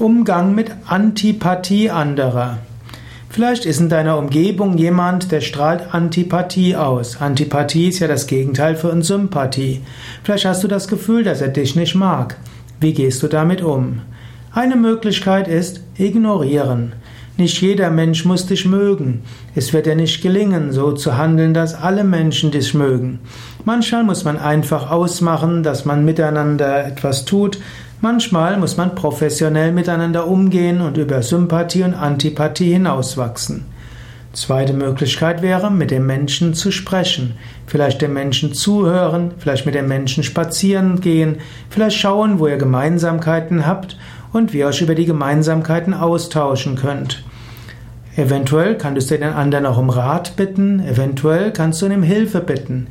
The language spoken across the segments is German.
Umgang mit Antipathie anderer. Vielleicht ist in deiner Umgebung jemand, der strahlt Antipathie aus. Antipathie ist ja das Gegenteil von Sympathie. Vielleicht hast du das Gefühl, dass er dich nicht mag. Wie gehst du damit um? Eine Möglichkeit ist ignorieren. Nicht jeder Mensch muss dich mögen. Es wird dir nicht gelingen, so zu handeln, dass alle Menschen dich mögen. Manchmal muss man einfach ausmachen, dass man miteinander etwas tut, Manchmal muss man professionell miteinander umgehen und über Sympathie und Antipathie hinauswachsen. Zweite Möglichkeit wäre, mit dem Menschen zu sprechen, vielleicht dem Menschen zuhören, vielleicht mit dem Menschen spazieren gehen, vielleicht schauen, wo ihr Gemeinsamkeiten habt und wie ihr euch über die Gemeinsamkeiten austauschen könnt. Eventuell kannst du den anderen auch um Rat bitten, eventuell kannst du ihn um Hilfe bitten.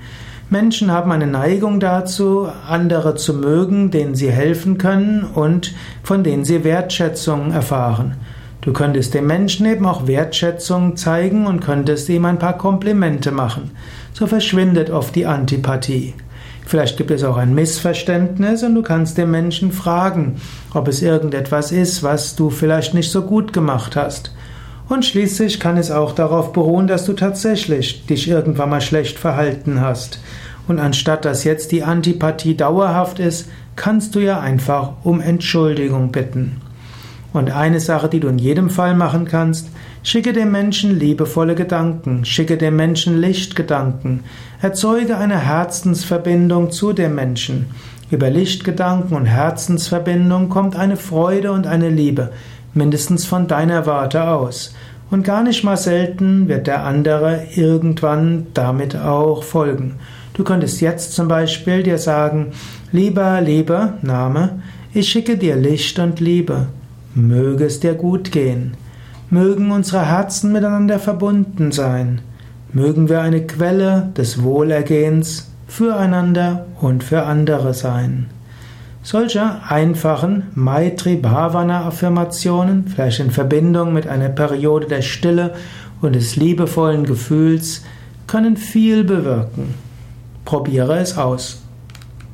Menschen haben eine Neigung dazu, andere zu mögen, denen sie helfen können und von denen sie Wertschätzung erfahren. Du könntest dem Menschen eben auch Wertschätzung zeigen und könntest ihm ein paar Komplimente machen. So verschwindet oft die Antipathie. Vielleicht gibt es auch ein Missverständnis und du kannst den Menschen fragen, ob es irgendetwas ist, was du vielleicht nicht so gut gemacht hast. Und schließlich kann es auch darauf beruhen, dass du tatsächlich dich irgendwann mal schlecht verhalten hast. Und anstatt dass jetzt die Antipathie dauerhaft ist, kannst du ja einfach um Entschuldigung bitten. Und eine Sache, die du in jedem Fall machen kannst, schicke dem Menschen liebevolle Gedanken, schicke dem Menschen Lichtgedanken, erzeuge eine Herzensverbindung zu dem Menschen. Über Lichtgedanken und Herzensverbindung kommt eine Freude und eine Liebe, mindestens von deiner Warte aus. Und gar nicht mal selten wird der andere irgendwann damit auch folgen. Du könntest jetzt zum Beispiel dir sagen, lieber, lieber Name, ich schicke dir Licht und Liebe. Möge es dir gut gehen. Mögen unsere Herzen miteinander verbunden sein. Mögen wir eine Quelle des Wohlergehens füreinander und für andere sein. Solche einfachen Maitri Bhavana Affirmationen, vielleicht in Verbindung mit einer Periode der Stille und des liebevollen Gefühls, können viel bewirken. Probiere es aus.